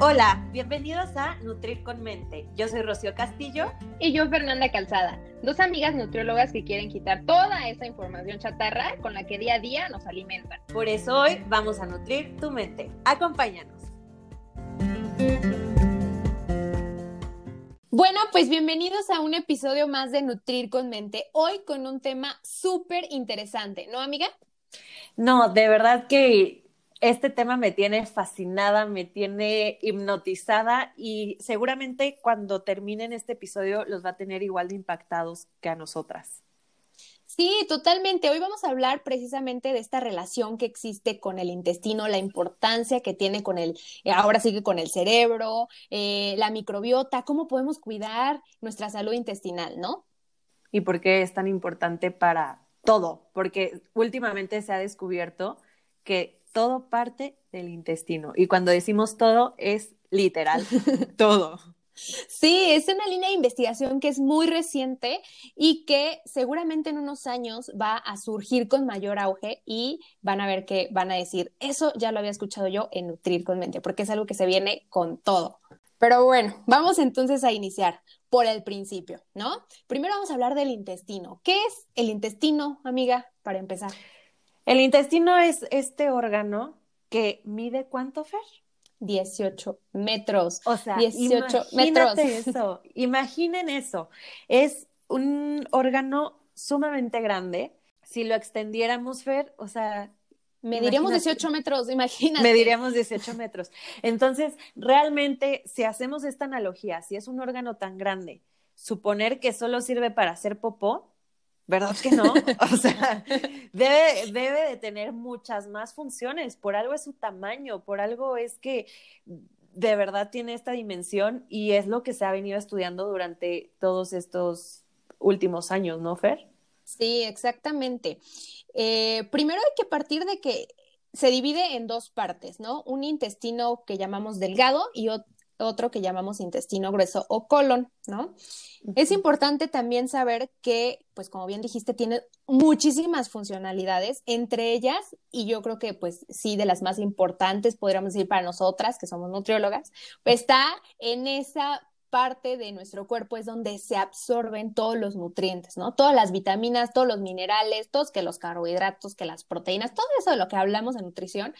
Hola, bienvenidos a Nutrir con Mente. Yo soy Rocío Castillo. Y yo Fernanda Calzada, dos amigas nutriólogas que quieren quitar toda esa información chatarra con la que día a día nos alimentan. Por eso hoy vamos a nutrir tu mente. Acompáñanos. Bueno, pues bienvenidos a un episodio más de Nutrir con Mente. Hoy con un tema súper interesante, ¿no, amiga? No, de verdad que este tema me tiene fascinada, me tiene hipnotizada y seguramente cuando terminen este episodio los va a tener igual de impactados que a nosotras. Sí, totalmente. Hoy vamos a hablar precisamente de esta relación que existe con el intestino, la importancia que tiene con el, ahora sigue con el cerebro, eh, la microbiota, cómo podemos cuidar nuestra salud intestinal, ¿no? Y por qué es tan importante para todo, porque últimamente se ha descubierto que todo parte del intestino. Y cuando decimos todo, es literal, todo. Sí, es una línea de investigación que es muy reciente y que seguramente en unos años va a surgir con mayor auge y van a ver que van a decir, eso ya lo había escuchado yo en Nutrir con Mente, porque es algo que se viene con todo. Pero bueno, vamos entonces a iniciar por el principio, ¿no? Primero vamos a hablar del intestino. ¿Qué es el intestino, amiga, para empezar? El intestino es este órgano que mide cuánto, Fer? 18 metros. O sea, 18 metros. eso. Imaginen eso. Es un órgano sumamente grande. Si lo extendiéramos, Fer, o sea, Mediríamos 18 metros, imagínate. Mediríamos 18 metros. Entonces, realmente, si hacemos esta analogía, si es un órgano tan grande, suponer que solo sirve para hacer popó, ¿verdad que no? O sea, debe, debe de tener muchas más funciones, por algo es su tamaño, por algo es que de verdad tiene esta dimensión y es lo que se ha venido estudiando durante todos estos últimos años, ¿no, Fer? Sí, exactamente. Eh, primero hay que partir de que se divide en dos partes, ¿no? Un intestino que llamamos delgado y otro que llamamos intestino grueso o colon, ¿no? Es importante también saber que, pues como bien dijiste, tiene muchísimas funcionalidades, entre ellas, y yo creo que pues sí, de las más importantes, podríamos decir para nosotras, que somos nutriólogas, pues, está en esa parte de nuestro cuerpo es donde se absorben todos los nutrientes, ¿no? Todas las vitaminas, todos los minerales, todos que los carbohidratos, que las proteínas, todo eso de lo que hablamos de nutrición,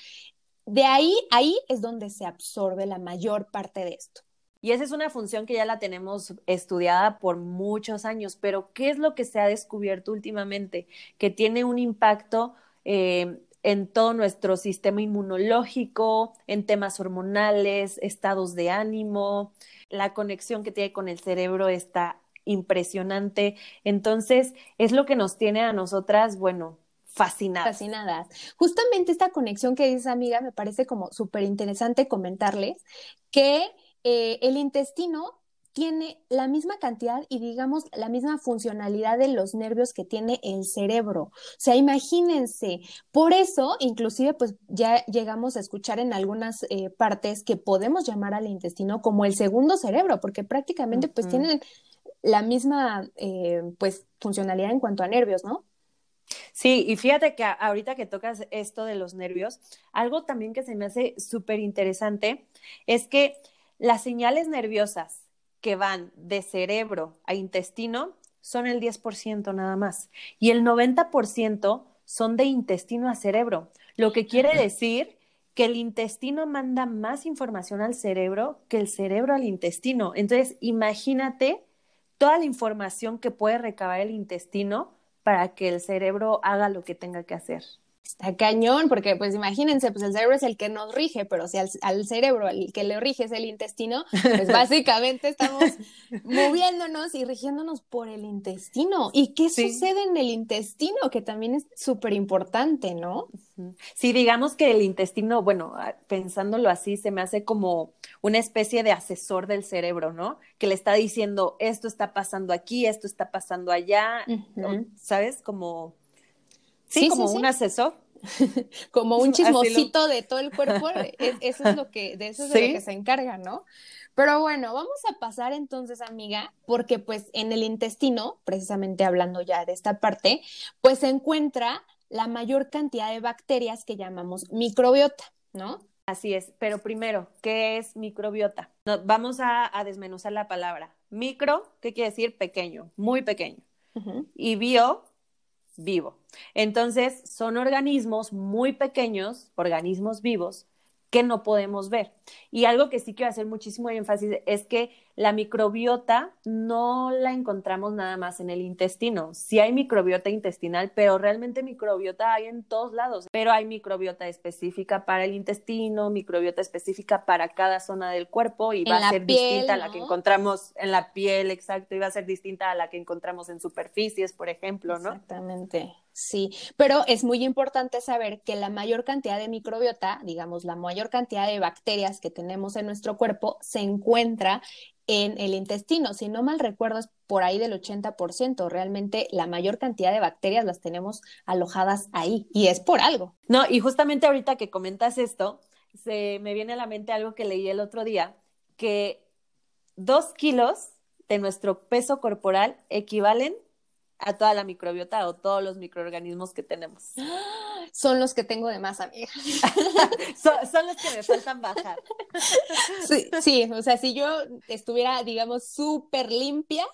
de ahí, ahí es donde se absorbe la mayor parte de esto. Y esa es una función que ya la tenemos estudiada por muchos años, pero ¿qué es lo que se ha descubierto últimamente? Que tiene un impacto eh, en todo nuestro sistema inmunológico, en temas hormonales, estados de ánimo, la conexión que tiene con el cerebro está impresionante. Entonces, es lo que nos tiene a nosotras, bueno, fascinadas. Fascinadas. Justamente esta conexión que dice amiga, me parece como súper interesante comentarles que eh, el intestino tiene la misma cantidad y digamos la misma funcionalidad de los nervios que tiene el cerebro. O sea, imagínense, por eso inclusive pues ya llegamos a escuchar en algunas eh, partes que podemos llamar al intestino como el segundo cerebro, porque prácticamente pues tienen la misma eh, pues funcionalidad en cuanto a nervios, ¿no? Sí, y fíjate que ahorita que tocas esto de los nervios, algo también que se me hace súper interesante es que las señales nerviosas que van de cerebro a intestino son el 10% nada más y el 90% son de intestino a cerebro, lo que quiere decir que el intestino manda más información al cerebro que el cerebro al intestino. Entonces, imagínate toda la información que puede recabar el intestino para que el cerebro haga lo que tenga que hacer. Está cañón, porque pues imagínense, pues el cerebro es el que nos rige, pero si al, cerebro el que le rige es el intestino, pues básicamente estamos moviéndonos y rigiéndonos por el intestino. ¿Y qué sucede en el intestino? Que también es súper importante, ¿no? Sí, digamos que el intestino, bueno, pensándolo así, se me hace como una especie de asesor del cerebro, ¿no? Que le está diciendo, esto está pasando aquí, esto está pasando allá, ¿sabes? Como Sí, como un asesor. como un chismosito de todo el cuerpo, eso es lo que, de eso es lo que se encarga, ¿no? Pero bueno, vamos a pasar entonces, amiga, porque pues en el intestino, precisamente hablando ya de esta parte, pues se encuentra la mayor cantidad de bacterias que llamamos microbiota, ¿no? Así es, pero primero, ¿qué es microbiota? vamos a, desmenuzar la palabra. Micro, ¿qué quiere decir? Pequeño, muy pequeño. Y bio, vivo. Entonces, son organismos muy pequeños, organismos vivos, que no podemos ver. Y algo que sí quiero hacer muchísimo énfasis es que la microbiota no la encontramos nada más en el intestino. Sí hay microbiota intestinal, pero realmente microbiota hay en todos lados. Pero hay microbiota específica para el intestino, microbiota específica para cada zona del cuerpo y va a ser distinta a la que encontramos en la piel, exacto, y va a ser distinta a la que encontramos en superficies, por ejemplo, ¿no? Exactamente. Sí, pero es muy importante saber que la mayor cantidad de microbiota, digamos, la mayor cantidad de bacterias que tenemos en nuestro cuerpo se encuentra en el intestino. Si no mal recuerdo, es por ahí del 80%. Realmente la mayor cantidad de bacterias las tenemos alojadas ahí y es por algo. No, y justamente ahorita que comentas esto, se me viene a la mente algo que leí el otro día, que dos kilos de nuestro peso corporal equivalen a toda la microbiota o todos los microorganismos que tenemos. Son los que tengo de más, amiga. son, los que me faltan bajar. sí, sí, o sea, si yo estuviera, digamos, súper limpia,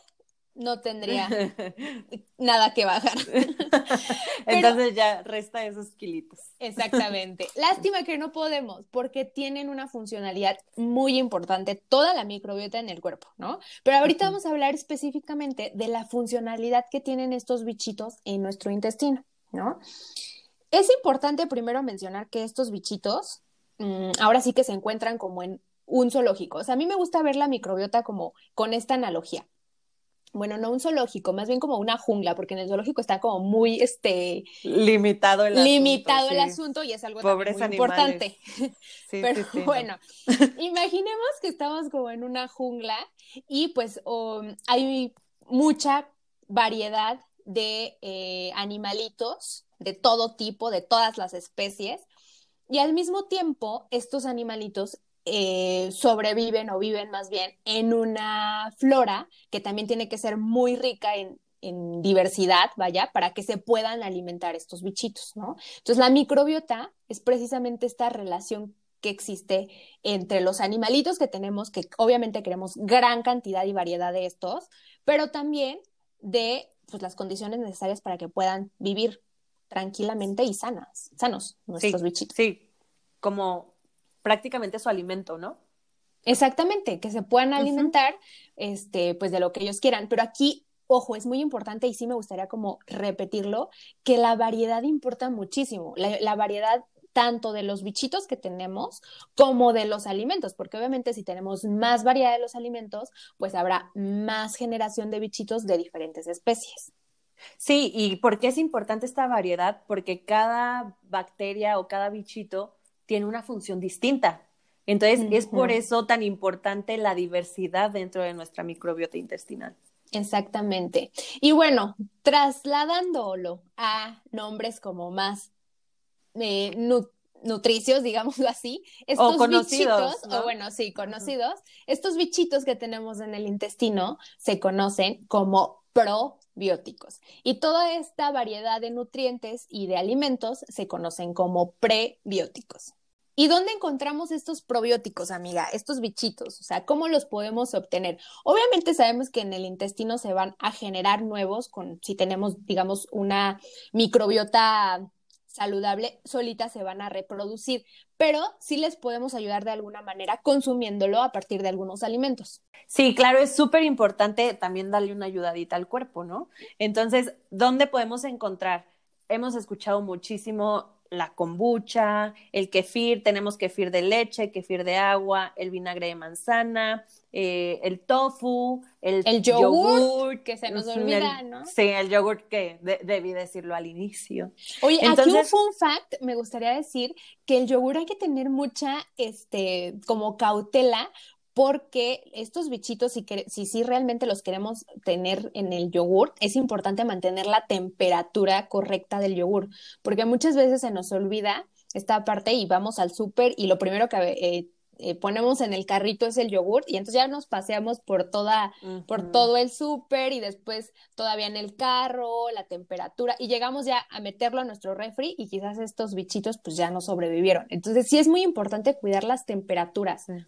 no tendría nada que bajar. Entonces ya resta esos kilitos. Exactamente. Lástima que no podemos porque tienen una funcionalidad muy importante, toda la microbiota en el cuerpo, ¿no? Pero ahorita vamos a hablar específicamente de la funcionalidad que tienen estos bichitos en nuestro intestino, ¿no? Es importante primero mencionar que estos bichitos mm, ahora sí que se encuentran como en un zoológico. O sea, a mí me gusta ver la microbiota como con esta analogía bueno, no un zoológico, más bien como una jungla, porque en el zoológico está como muy este limitado el limitado asunto, el asunto y es algo muy importante. Pero bueno, imaginemos que estamos como en una jungla y pues hay mucha variedad de eh, animalitos de todo tipo, de todas las especies, y al mismo tiempo estos animalitos eh, sobreviven o viven más bien en una flora que también tiene que ser muy rica en, diversidad, vaya, para que se puedan alimentar estos bichitos, ¿no? Entonces, la microbiota es precisamente esta relación que existe entre los animalitos que tenemos, que obviamente queremos gran cantidad y variedad de estos, pero también de pues, las condiciones necesarias para que puedan vivir tranquilamente y sanas, sanos nuestros bichitos. Sí, como prácticamente su alimento, ¿no? Exactamente, que se puedan alimentar, este, pues de lo que ellos quieran. Pero aquí, ojo, es muy importante y sí me gustaría como repetirlo, que la variedad importa muchísimo. La, variedad tanto de los bichitos que tenemos como de los alimentos, porque obviamente si tenemos más variedad de los alimentos, pues habrá más generación de bichitos de diferentes especies. Sí, y ¿por qué es importante esta variedad? Porque cada bacteria o cada bichito tiene una función distinta. Entonces, es por eso tan importante la diversidad dentro de nuestra microbiota intestinal. Exactamente. Y bueno, trasladándolo a nombres como más eh, nutricios, digámoslo así, estos bichitos, o bueno, sí, conocidos, estos bichitos que tenemos en el intestino se conocen como probióticos. Y toda esta variedad de nutrientes y de alimentos se conocen como prebióticos. ¿Y dónde encontramos estos probióticos, amiga? Estos bichitos, o sea, ¿cómo los podemos obtener? Obviamente sabemos que en el intestino se van a generar nuevos con si tenemos, digamos, una microbiota saludable, solitas se van a reproducir, pero sí les podemos ayudar de alguna manera consumiéndolo a partir de algunos alimentos. Sí, claro, es súper importante también darle una ayudadita al cuerpo, ¿no? Entonces, ¿dónde podemos encontrar? Hemos escuchado muchísimo la kombucha, el kefir, tenemos kefir de leche, kefir de agua, el vinagre de manzana, eh, el tofu, el, el yogur, que se nos olvida, ¿no? Sí, el yogur que debí decirlo al inicio. Oye, Entonces, aquí un fun fact, me gustaría decir que el yogur hay que tener mucha, este, como cautela, porque estos bichitos, si, si, realmente los queremos tener en el yogur, es importante mantener la temperatura correcta del yogur, porque muchas veces se nos olvida esta parte y vamos al súper y lo primero que eh, eh, ponemos en el carrito es el yogur y entonces ya nos paseamos por toda, por todo el súper y después todavía en el carro, la temperatura y llegamos ya a meterlo a nuestro refri y quizás estos bichitos pues ya no sobrevivieron. Entonces sí es muy importante cuidar las temperaturas. E,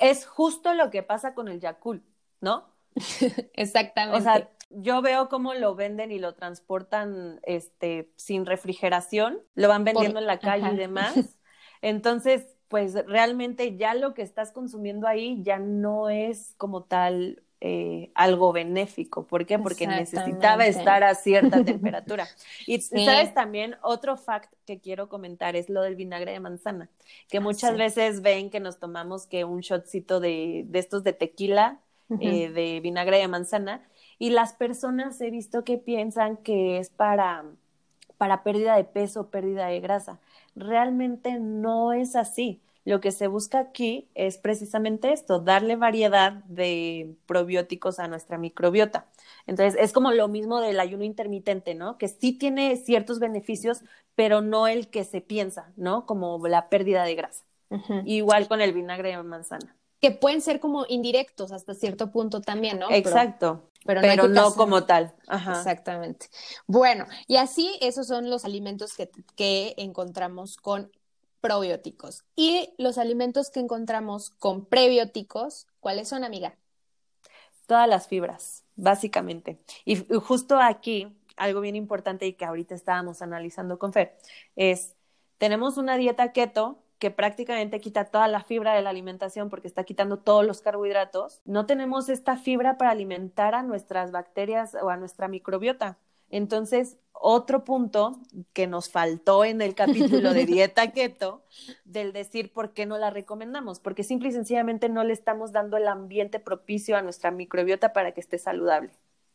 es justo lo que pasa con el Yakult, ¿no? Exactamente. O sea, yo veo cómo lo venden y lo transportan este sin refrigeración, lo van vendiendo en la calle y demás. Entonces, pues realmente ya lo que estás consumiendo ahí ya no es como tal eh, algo benéfico. ¿Por qué? Porque necesitaba estar a cierta temperatura. Y sabes también, otro fact que quiero comentar es lo del vinagre de manzana, que ah, muchas veces ven que nos tomamos que un shotcito de, de estos de tequila, eh, de vinagre de manzana, y las personas he visto que piensan que es para, para pérdida de peso, pérdida de grasa. Realmente no es así. Lo que se busca aquí es precisamente esto, darle variedad de probióticos a nuestra microbiota. Entonces, es como lo mismo del ayuno intermitente, ¿no? Que sí tiene ciertos beneficios, pero no el que se piensa, ¿no? Como la pérdida de grasa. Igual con el vinagre de manzana. Que pueden ser como indirectos hasta cierto punto también, ¿no? Exacto. Pero, no, como tal. Exactamente. Bueno, y así esos son los alimentos que, que encontramos con probióticos. Y los alimentos que encontramos con prebióticos, ¿cuáles son, amiga? Todas las fibras, básicamente. Y justo aquí, algo bien importante y que ahorita estábamos analizando con Fer, es, tenemos una dieta keto que prácticamente quita toda la fibra de la alimentación porque está quitando todos los carbohidratos, no tenemos esta fibra para alimentar a nuestras bacterias o a nuestra microbiota. Entonces, otro punto que nos faltó en el capítulo de dieta keto, del decir por qué no la recomendamos, porque simple y sencillamente no le estamos dando el ambiente propicio a nuestra microbiota para que esté saludable.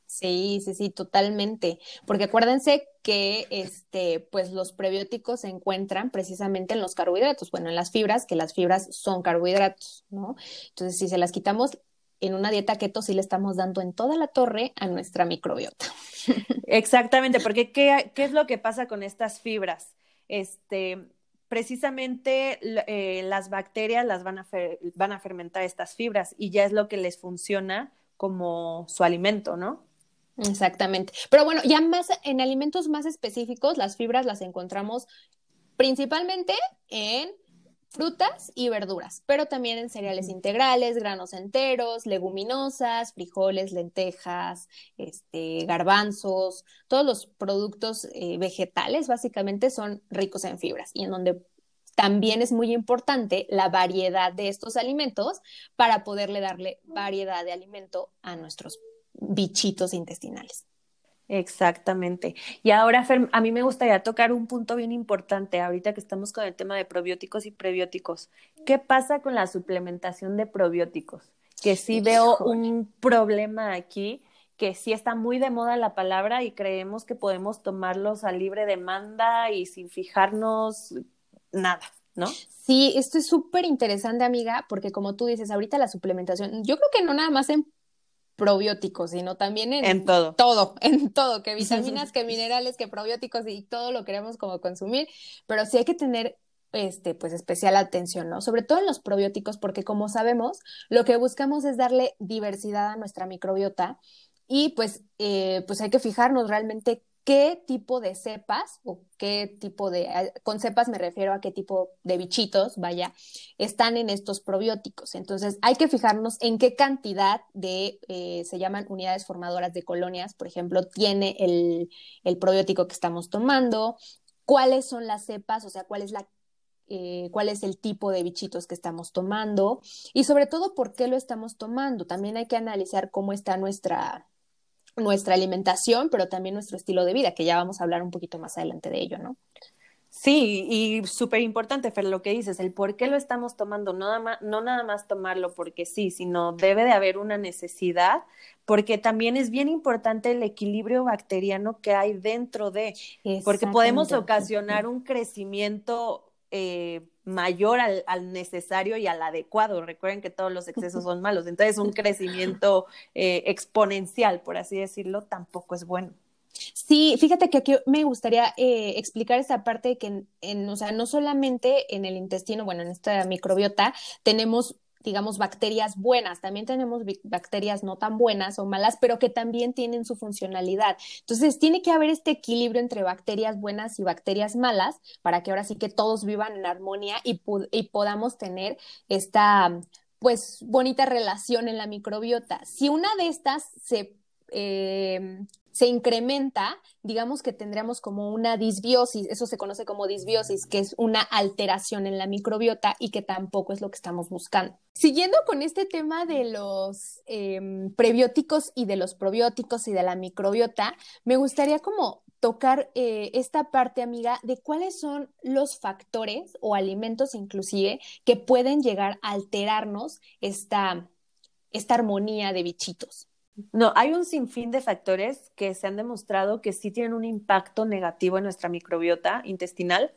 Sí, sí, sí, totalmente. Porque acuérdense que este, pues los prebióticos se encuentran precisamente en los carbohidratos, bueno, en las fibras, que las fibras son carbohidratos, ¿no? Entonces, si se las quitamos en una dieta keto, sí le estamos dando en toda la torre a nuestra microbiota. Exactamente, porque ¿qué, qué es lo que pasa con estas fibras? Este, precisamente eh, las bacterias las van a, van a fermentar estas fibras y ya es lo que les funciona como su alimento, ¿no? Exactamente. Pero bueno, ya más en alimentos más específicos, las fibras las encontramos principalmente en frutas y verduras, pero también en cereales integrales, granos enteros, leguminosas, frijoles, lentejas, este, garbanzos, todos los productos eh, vegetales básicamente son ricos en fibras y en donde también es muy importante la variedad de estos alimentos para poderle darle variedad de alimento a nuestros bichitos intestinales. Exactamente. Y ahora, Fer, a mí me gustaría tocar un punto bien importante ahorita que estamos con el tema de probióticos y prebióticos. ¿Qué pasa con la suplementación de probióticos? Que sí veo un problema aquí, que sí está muy de moda la palabra y creemos que podemos tomarlos a libre demanda y sin fijarnos nada. ¿No? Sí, esto es súper interesante, amiga, porque como tú dices, ahorita la suplementación, yo creo que no nada más en probióticos, sino también en, todo. Todo, en todo, que vitaminas, que minerales, que probióticos y todo lo queremos como consumir, pero sí hay que tener este, pues especial atención, ¿no? Sobre todo en los probióticos, porque como sabemos, lo que buscamos es darle diversidad a nuestra microbiota y pues, eh, pues hay que fijarnos realmente qué tipo de cepas o qué tipo de, con cepas me refiero a qué tipo de bichitos, vaya, están en estos probióticos. Entonces, hay que fijarnos en qué cantidad de, eh, se llaman unidades formadoras de colonias, por ejemplo, tiene el, el, probiótico que estamos tomando, cuáles son las cepas, o sea, cuál es la eh, cuál es el tipo de bichitos que estamos tomando y sobre todo por qué lo estamos tomando. También hay que analizar cómo está nuestra, nuestra alimentación, pero también nuestro estilo de vida, que ya vamos a hablar un poquito más adelante de ello, ¿no? Sí, y súper importante, Fer, lo que dices, el por qué lo estamos tomando, no nada, más, no nada más tomarlo porque sí, sino debe de haber una necesidad, porque también es bien importante el equilibrio bacteriano que hay dentro de, porque podemos ocasionar un crecimiento eh, mayor al, necesario y al adecuado. Recuerden que todos los excesos son malos. Entonces, un crecimiento eh, exponencial, por así decirlo, tampoco es bueno. Sí, fíjate que aquí me gustaría eh, explicar esta parte de que, en, o sea, no solamente en el intestino, bueno, en esta microbiota tenemos digamos, bacterias buenas, también tenemos bacterias no tan buenas o malas, pero que también tienen su funcionalidad. Entonces, tiene que haber este equilibrio entre bacterias buenas y bacterias malas para que ahora sí que todos vivan en armonía y, y podamos tener esta, pues, bonita relación en la microbiota. Si una de estas se eh, se incrementa, digamos que tendríamos como una disbiosis, eso se conoce como disbiosis, que es una alteración en la microbiota y que tampoco es lo que estamos buscando. Siguiendo con este tema de los em, prebióticos y de los probióticos y de la microbiota, me gustaría como tocar eh, esta parte, amiga, de cuáles son los factores o alimentos inclusive que pueden llegar a alterarnos esta, esta armonía de bichitos. No, hay un sinfín de factores que se han demostrado que sí tienen un impacto negativo en nuestra microbiota intestinal.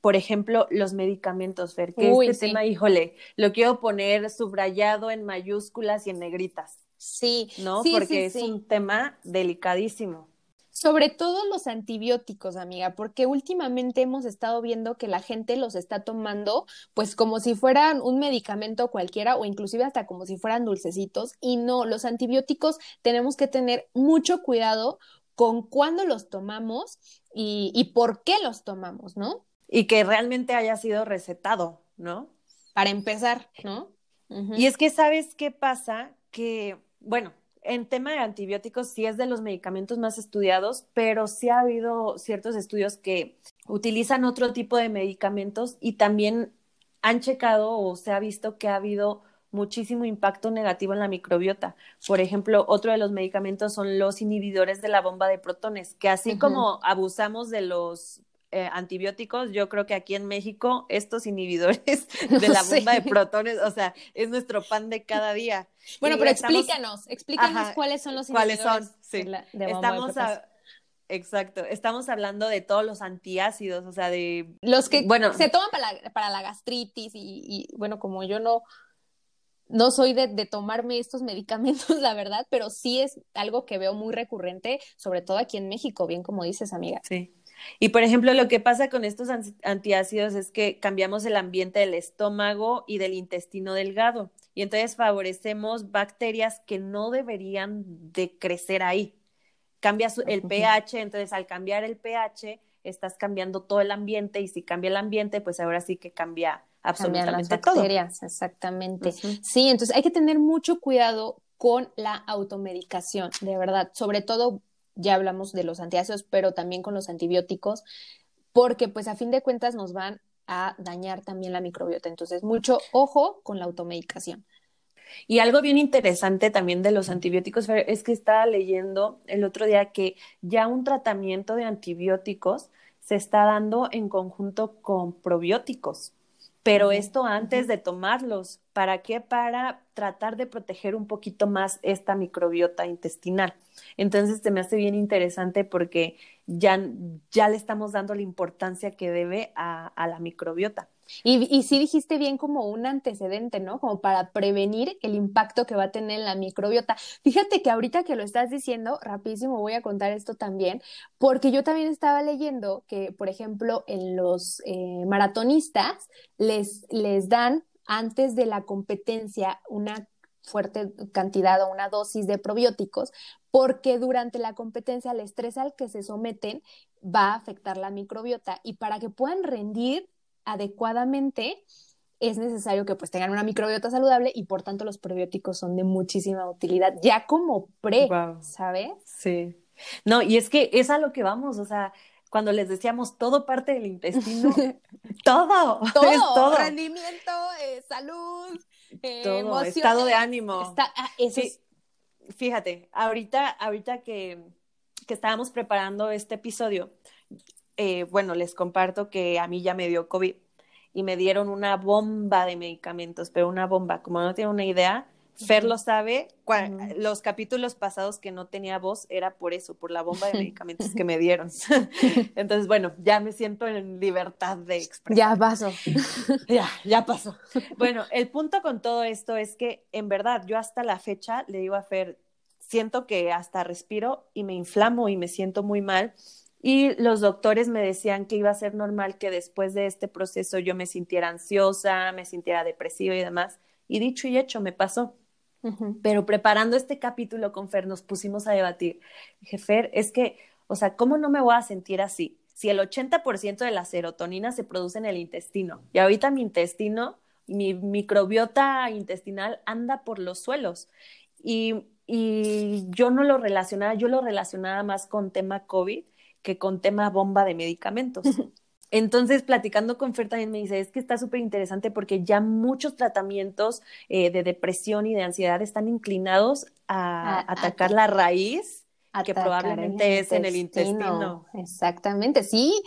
Por ejemplo, los medicamentos, Fer, que este tema, híjole, lo quiero poner subrayado en mayúsculas y en negritas. Sí, ¿no? Porque es un tema delicadísimo. Sobre todo los antibióticos, amiga, porque últimamente hemos estado viendo que la gente los está tomando pues como si fueran un medicamento cualquiera o inclusive hasta como si fueran dulcecitos y no, los antibióticos tenemos que tener mucho cuidado con cuándo los tomamos y, y por qué los tomamos, ¿no? Y que realmente haya sido recetado, ¿no? Para empezar, ¿no? Y es que sabes qué pasa, que, bueno, en tema de antibióticos sí es de los medicamentos más estudiados, pero sí ha habido ciertos estudios que utilizan otro tipo de medicamentos y también han checado o se ha visto que ha habido muchísimo impacto negativo en la microbiota. Por ejemplo, otro de los medicamentos son los inhibidores de la bomba de protones, que así como abusamos de los eh, antibióticos, yo creo que aquí en México estos inhibidores de la bomba de protones, o sea, es nuestro pan de cada día. Bueno, pero explícanos, explícanos cuáles son los inhibidores. ¿Cuáles son? Sí. De, estamos Exacto, estamos hablando de todos los antiácidos, o sea, de... Los que bueno, se toman para la, para la gastritis y, bueno, como yo no, no soy de, de, tomarme estos medicamentos, la verdad, pero sí es algo que veo muy recurrente, sobre todo aquí en México, bien como dices, amiga. Sí. Y por ejemplo, lo que pasa con estos antiácidos es que cambiamos el ambiente del estómago y del intestino delgado y entonces favorecemos bacterias que no deberían de crecer ahí. Cambia el pH, entonces al cambiar el pH estás cambiando todo el ambiente y si cambia el ambiente, pues ahora sí que cambia absolutamente las bacterias, exactamente. Sí, entonces hay que tener mucho cuidado con la automedicación, de verdad, sobre todo ya hablamos de los antiácidos, pero también con los antibióticos, porque pues a fin de cuentas nos van a dañar también la microbiota. Entonces, mucho ojo con la automedicación. Y algo bien interesante también de los antibióticos es que estaba leyendo el otro día que ya un tratamiento de antibióticos se está dando en conjunto con probióticos, pero esto antes de tomarlos. ¿Para qué? Para tratar de proteger un poquito más esta microbiota intestinal. Entonces se me hace bien interesante porque ya, ya le estamos dando la importancia que debe a, a la microbiota. Y, y, sí dijiste bien como un antecedente, ¿no? Como para prevenir el impacto que va a tener en la microbiota. Fíjate que ahorita que lo estás diciendo, rapidísimo voy a contar esto también, porque yo también estaba leyendo que, por ejemplo, en los eh, maratonistas les, les dan antes de la competencia una fuerte cantidad o una dosis de probióticos, porque durante la competencia el estrés al que se someten va a afectar la microbiota y para que puedan rendir adecuadamente es necesario que pues tengan una microbiota saludable y por tanto los probióticos son de muchísima utilidad, ya como pre, ¿sabes? Sí. No, y es que es a lo que vamos, o sea, cuando les decíamos todo parte del intestino, todo, todo, todo. rendimiento, eh, salud, eh, estado de ánimo. Ah, fíjate, ahorita, ahorita que, que, estábamos preparando este episodio, eh, bueno, les comparto que a mí ya me dio COVID y me dieron una bomba de medicamentos, pero una bomba, como no tiene una idea, Fer lo sabe, los capítulos pasados que no tenía voz era por eso, por la bomba de medicamentos que me dieron. Entonces, bueno, ya me siento en libertad de expresión. Ya pasó. ya, ya pasó. Bueno, el punto con todo esto es que, en verdad, yo hasta la fecha le digo a Fer, siento que hasta respiro y me inflamo y me siento muy mal. Y los doctores me decían que iba a ser normal que después de este proceso yo me sintiera ansiosa, me sintiera depresiva y demás. Y dicho y hecho, me pasó. Pero preparando este capítulo con Fer, nos pusimos a debatir. Dije, Fer, es que, o sea, ¿cómo no me voy a sentir así? Si el 80% de la serotonina se produce en el intestino y ahorita mi intestino, mi microbiota intestinal anda por los suelos. Y, y yo no lo relacionaba, yo lo relacionaba más con tema COVID que con tema bomba de medicamentos. Entonces, platicando con Fer también me dice, es que está súper interesante porque ya muchos tratamientos eh, de depresión y de ansiedad están inclinados a, atacar la raíz que probablemente es en el intestino. Exactamente, sí.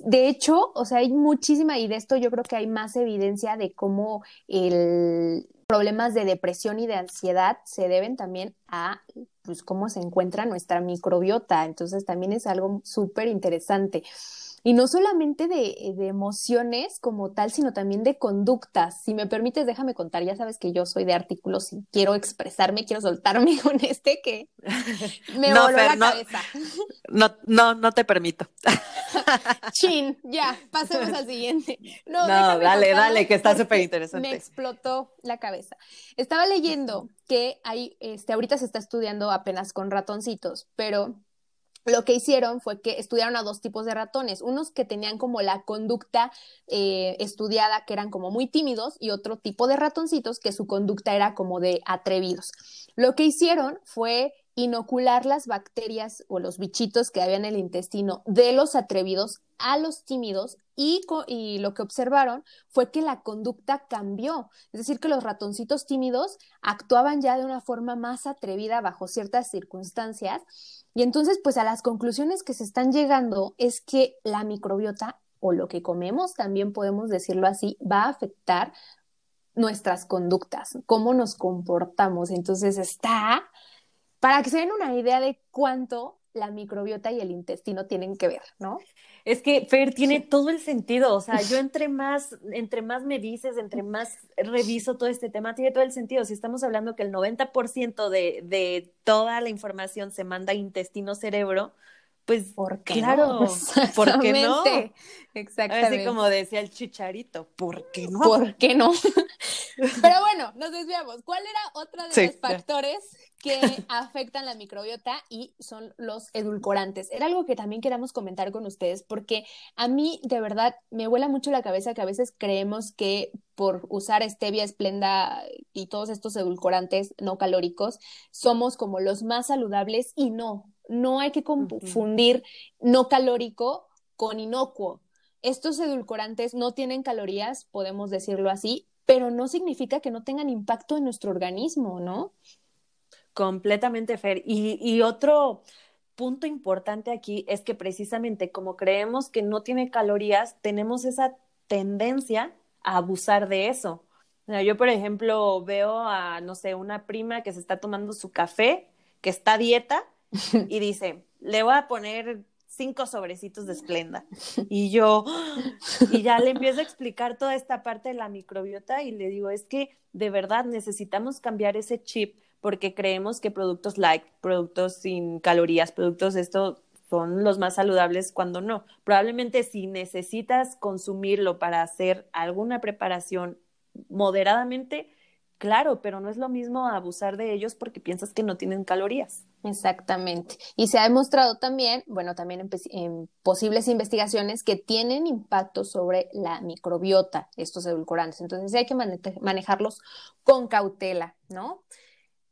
De hecho, o sea, hay muchísima, y de esto yo creo que hay más evidencia de cómo el problemas de depresión y de ansiedad se deben también a pues, cómo se encuentra nuestra microbiota. Entonces, también es algo súper interesante. Y no solamente de, de, emociones como tal, sino también de conductas. Si me permites, déjame contar, ya sabes que yo soy de artículos y quiero expresarme, quiero soltarme con este que me voló la cabeza. No, no, no te permito. Chin, ya, pasemos al siguiente. No, dale, dale, que está súper interesante. Me explotó la cabeza. Estaba leyendo que hay, este, ahorita se está estudiando apenas con ratoncitos, pero lo que hicieron fue que estudiaron a dos tipos de ratones, unos que tenían como la conducta eh, estudiada, que eran como muy tímidos, y otro tipo de ratoncitos que su conducta era como de atrevidos. Lo que hicieron fue inocular las bacterias o los bichitos que había en el intestino de los atrevidos a los tímidos y, lo que observaron fue que la conducta cambió. Es decir, que los ratoncitos tímidos actuaban ya de una forma más atrevida bajo ciertas circunstancias y entonces, pues a las conclusiones que se están llegando es que la microbiota o lo que comemos, también podemos decirlo así, va a afectar nuestras conductas, cómo nos comportamos. Entonces está, para que se den una idea de cuánto la microbiota y el intestino tienen que ver, ¿no? Es que Fer tiene todo el sentido, o sea, yo entre más, entre más me dices, entre más reviso todo este tema, tiene todo el sentido. Si estamos hablando que el 90% de, de toda la información se manda intestino-cerebro, pues ¿Por qué claro, no? ¿por qué no? Exactamente. Así como decía el chicharito, ¿por qué no? ¿Por qué no? Pero bueno, nos desviamos. ¿Cuál era otra de los factores que afectan la microbiota y son los edulcorantes? Era algo que también queramos comentar con ustedes porque a mí de verdad me vuela mucho la cabeza que a veces creemos que por usar stevia, esplenda y todos estos edulcorantes no calóricos somos como los más saludables y no, no hay que confundir no calórico con inocuo. Estos edulcorantes no tienen calorías, podemos decirlo así, pero no significa que no tengan impacto en nuestro organismo, ¿no? Completamente, Fer. Y, y otro punto importante aquí es que precisamente como creemos que no tiene calorías, tenemos esa tendencia a abusar de eso. yo, por ejemplo, veo a, no sé, una prima que se está tomando su café, que está a dieta, y dice, le voy a poner cinco sobrecitos de esplenda. Y yo, y ya le empiezo a explicar toda esta parte de la microbiota y le digo, es que de verdad necesitamos cambiar ese chip porque creemos que productos light, productos sin calorías, productos de esto son los más saludables cuando no. Probablemente si necesitas consumirlo para hacer alguna preparación moderadamente, Claro, pero no es lo mismo abusar de ellos porque piensas que no tienen calorías. Exactamente. Y se ha demostrado también, bueno, también en, posibles investigaciones que tienen impacto sobre la microbiota, estos edulcorantes. Entonces hay que manejarlos con cautela, ¿no?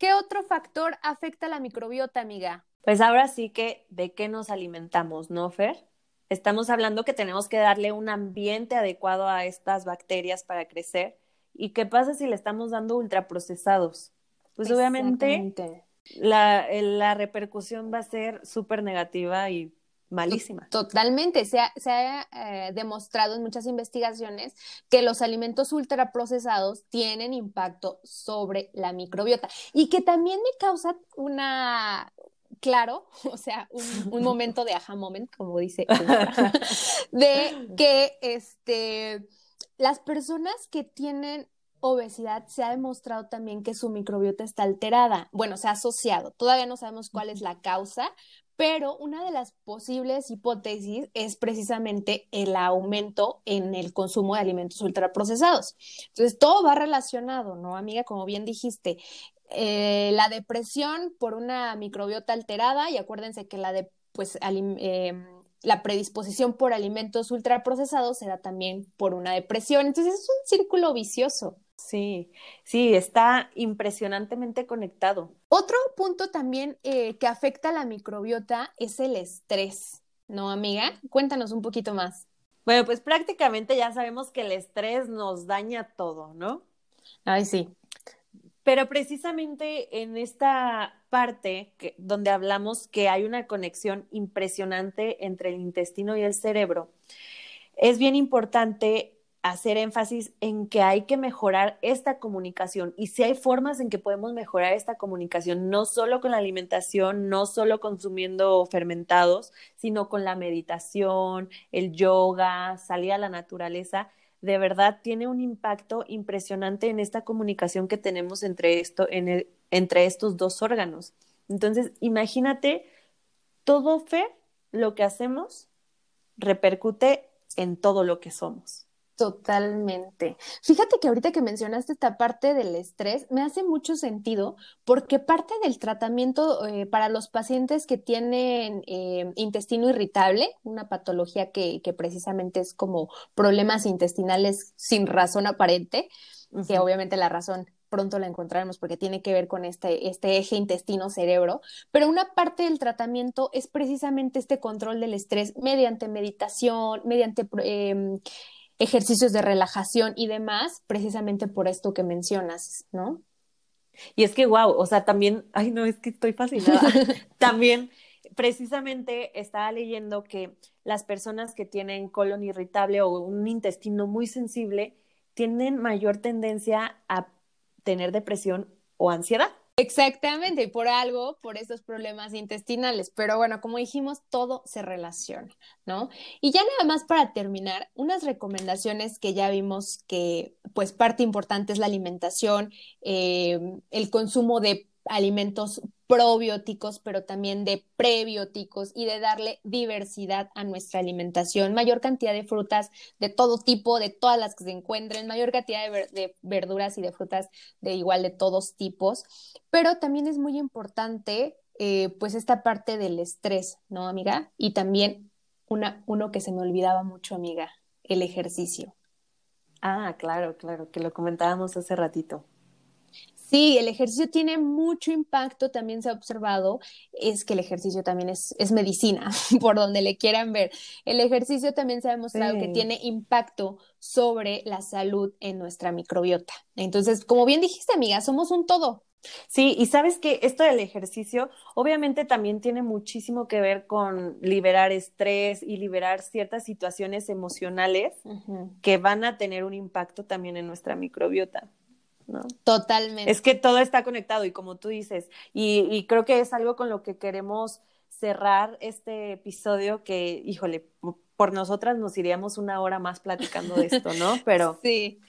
¿Qué otro factor afecta a la microbiota, amiga? Pues ahora sí que de qué nos alimentamos, ¿no, Fer? Estamos hablando que tenemos que darle un ambiente adecuado a estas bacterias para crecer ¿Y qué pasa si le estamos dando ultraprocesados? Pues obviamente la, la repercusión va a ser súper negativa y malísima. Totalmente. Se ha, eh, demostrado en muchas investigaciones que los alimentos ultraprocesados tienen impacto sobre la microbiota y que también me causa una, claro, o sea, un, un momento de aha moment, como dice, de que este las personas que tienen obesidad se ha demostrado también que su microbiota está alterada. Bueno, se ha asociado. Todavía no sabemos cuál es la causa, pero una de las posibles hipótesis es precisamente el aumento en el consumo de alimentos ultraprocesados. Entonces, todo va relacionado, ¿no, amiga? Como bien dijiste, eh, la depresión por una microbiota alterada, y acuérdense que la de, pues, em, la predisposición por alimentos ultraprocesados se da también por una depresión. Entonces, es un círculo vicioso. Sí, sí, está impresionantemente conectado. Otro punto también eh, que afecta a la microbiota es el estrés, ¿no, amiga? Cuéntanos un poquito más. Bueno, pues prácticamente ya sabemos que el estrés nos daña todo, ¿no? Ay, sí. Pero precisamente en esta parte que, donde hablamos que hay una conexión impresionante entre el intestino y el cerebro, es bien importante hacer énfasis en que hay que mejorar esta comunicación y si hay formas en que podemos mejorar esta comunicación, no solo con la alimentación, no solo consumiendo fermentados, sino con la meditación, el yoga, salir a la naturaleza, de verdad tiene un impacto impresionante en esta comunicación que tenemos entre, esto, en entre estos dos órganos. Entonces, imagínate, todo fe, lo que hacemos, repercute en todo lo que somos. Totalmente. Fíjate que ahorita que mencionaste esta parte del estrés, me hace mucho sentido porque parte del tratamiento eh, para los pacientes que tienen eh, intestino irritable, una patología que, que, precisamente es como problemas intestinales sin razón aparente, que obviamente la razón pronto la encontraremos porque tiene que ver con este, este eje intestino-cerebro, pero una parte del tratamiento es precisamente este control del estrés mediante meditación, mediante... Eh, ejercicios de relajación y demás, precisamente por esto que mencionas, ¿no? Y es que, wow, o sea, también, ay, no, es que estoy fascinada. también, precisamente, estaba leyendo que las personas que tienen colon irritable o un intestino muy sensible tienen mayor tendencia a tener depresión o ansiedad. Exactamente, y por algo, por estos problemas intestinales. Pero bueno, como dijimos, todo se relaciona, ¿no? Y ya nada más para terminar, unas recomendaciones que ya vimos que pues parte importante es la alimentación, eh, el consumo de alimentos probióticos, pero también de prebióticos y de darle diversidad a nuestra alimentación, mayor cantidad de frutas de todo tipo, de todas las que se encuentren, mayor cantidad de, verduras y de frutas de igual de todos tipos, pero también es muy importante eh, pues esta parte del estrés, ¿no, amiga? Y también una, uno que se me olvidaba mucho, amiga, el ejercicio. Ah, claro, claro, que lo comentábamos hace ratito. Sí, el ejercicio tiene mucho impacto, también se ha observado, es que el ejercicio también es, es medicina, por donde le quieran ver. El ejercicio también se ha demostrado que tiene impacto sobre la salud en nuestra microbiota. Entonces, como bien dijiste, amiga, somos un todo. Sí, y sabes que esto del ejercicio obviamente también tiene muchísimo que ver con liberar estrés y liberar ciertas situaciones emocionales que van a tener un impacto también en nuestra microbiota. Totalmente. Es que todo está conectado y como tú dices, y, creo que es algo con lo que queremos cerrar este episodio que, híjole, por nosotras nos iríamos una hora más platicando de esto, ¿no? Pero sí.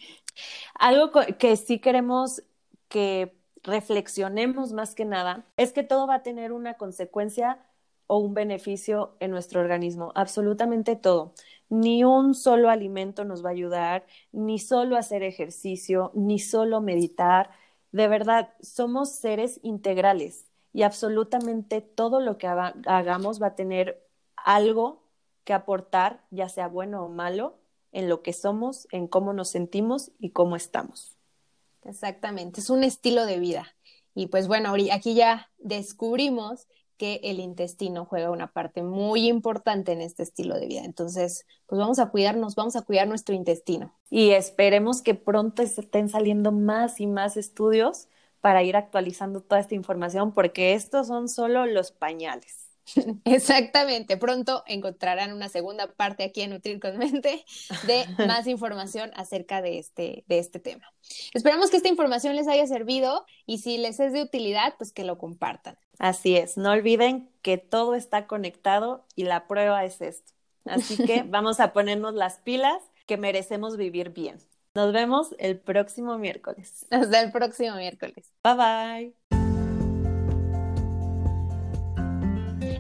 Algo que sí queremos que reflexionemos más que nada es que todo va a tener una consecuencia o un beneficio en nuestro organismo, absolutamente todo ni un solo alimento nos va a ayudar, ni solo hacer ejercicio, ni solo meditar. De verdad, somos seres integrales y absolutamente todo lo que hagamos va a tener algo que aportar, ya sea bueno o malo, en lo que somos, en cómo nos sentimos y cómo estamos. Exactamente, es un estilo de vida. Y pues bueno, aquí ya descubrimos que el intestino juega una parte muy importante en este estilo de vida. Entonces, pues vamos a cuidarnos, vamos a cuidar nuestro intestino. Y esperemos que pronto estén saliendo más y más estudios para ir actualizando toda esta información, porque estos son solo los pañales. Exactamente, pronto encontrarán una segunda parte aquí en Nutrir con Mente de más información acerca de este, de este tema. Esperamos que esta información les haya servido y si les es de utilidad, pues que lo compartan. Así es, no olviden que todo está conectado y la prueba es esto. Así que vamos a ponernos las pilas que merecemos vivir bien. Nos vemos el próximo miércoles. Hasta el próximo miércoles. Bye bye.